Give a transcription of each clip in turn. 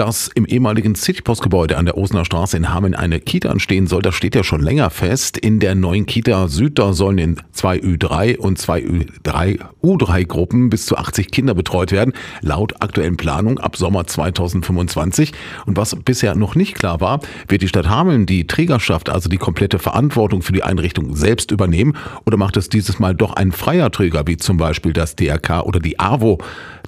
Dass im ehemaligen Citypostgebäude an der Osner Straße in Hameln eine Kita entstehen soll, das steht ja schon länger fest. In der neuen Kita Süd, da sollen in zwei Ü3 und zwei Ü3 U3 Gruppen bis zu 80 Kinder betreut werden, laut aktuellen Planung ab Sommer 2025. Und was bisher noch nicht klar war, wird die Stadt Hameln die Trägerschaft, also die komplette Verantwortung für die Einrichtung selbst übernehmen oder macht es dieses Mal doch ein freier Träger, wie zum Beispiel das DRK oder die AWO?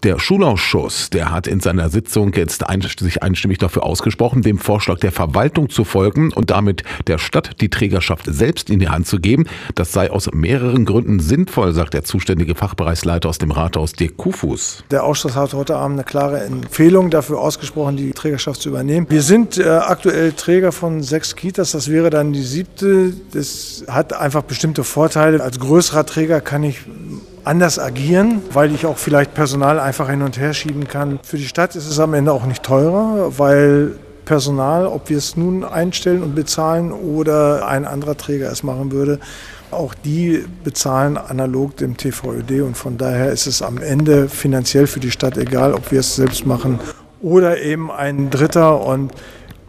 Der Schulausschuss, der hat in seiner Sitzung jetzt sich einstimmig dafür ausgesprochen, dem Vorschlag der Verwaltung zu folgen und damit der Stadt die Trägerschaft selbst in die Hand zu geben. Das sei aus mehreren Gründen sinnvoll, sagt der zuständige Fachbereichsleiter aus dem Rathaus, Dirk Kufus. Der Ausschuss hat heute Abend eine klare Empfehlung dafür ausgesprochen, die Trägerschaft zu übernehmen. Wir sind äh, aktuell Träger von sechs Kitas, das wäre dann die siebte. Das hat einfach bestimmte Vorteile. Als größerer Träger kann ich anders agieren, weil ich auch vielleicht Personal einfach hin und her schieben kann. Für die Stadt ist es am Ende auch nicht teurer, weil Personal, ob wir es nun einstellen und bezahlen oder ein anderer Träger es machen würde, auch die bezahlen analog dem TVÖD und von daher ist es am Ende finanziell für die Stadt egal, ob wir es selbst machen oder eben ein Dritter und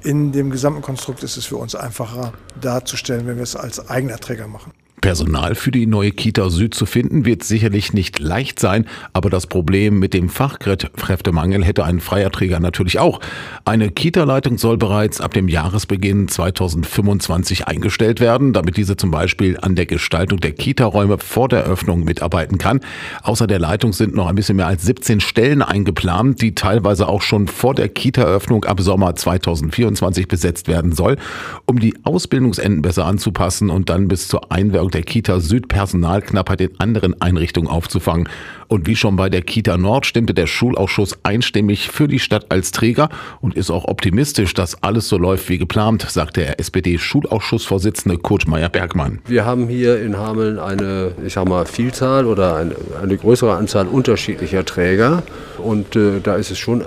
in dem gesamten Konstrukt ist es für uns einfacher darzustellen, wenn wir es als eigener Träger machen. Personal für die neue Kita Süd zu finden, wird sicherlich nicht leicht sein, aber das Problem mit dem Fachkräftemangel hätte ein freier Träger natürlich auch. Eine Kita-Leitung soll bereits ab dem Jahresbeginn 2025 eingestellt werden, damit diese zum Beispiel an der Gestaltung der Kita-Räume vor der Öffnung mitarbeiten kann. Außer der Leitung sind noch ein bisschen mehr als 17 Stellen eingeplant, die teilweise auch schon vor der Kita-Öffnung ab Sommer 2024 besetzt werden soll, um die Ausbildungsenden besser anzupassen und dann bis zur Einwirkung der Kita Süd Personalknappheit in anderen Einrichtungen aufzufangen. Und wie schon bei der Kita Nord stimmte der Schulausschuss einstimmig für die Stadt als Träger und ist auch optimistisch, dass alles so läuft wie geplant, sagt der SPD-Schulausschussvorsitzende Kurt Meyer-Bergmann. Wir haben hier in Hameln eine, ich sag mal, Vielzahl oder eine, eine größere Anzahl unterschiedlicher Träger. Und äh, da ist es schon äh,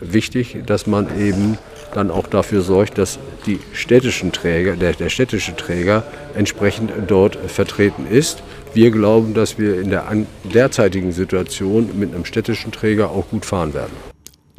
wichtig, dass man eben dann auch dafür sorgt, dass die städtischen Träger, der, der städtische Träger entsprechend dort vertreten ist. Wir glauben, dass wir in der derzeitigen Situation mit einem städtischen Träger auch gut fahren werden.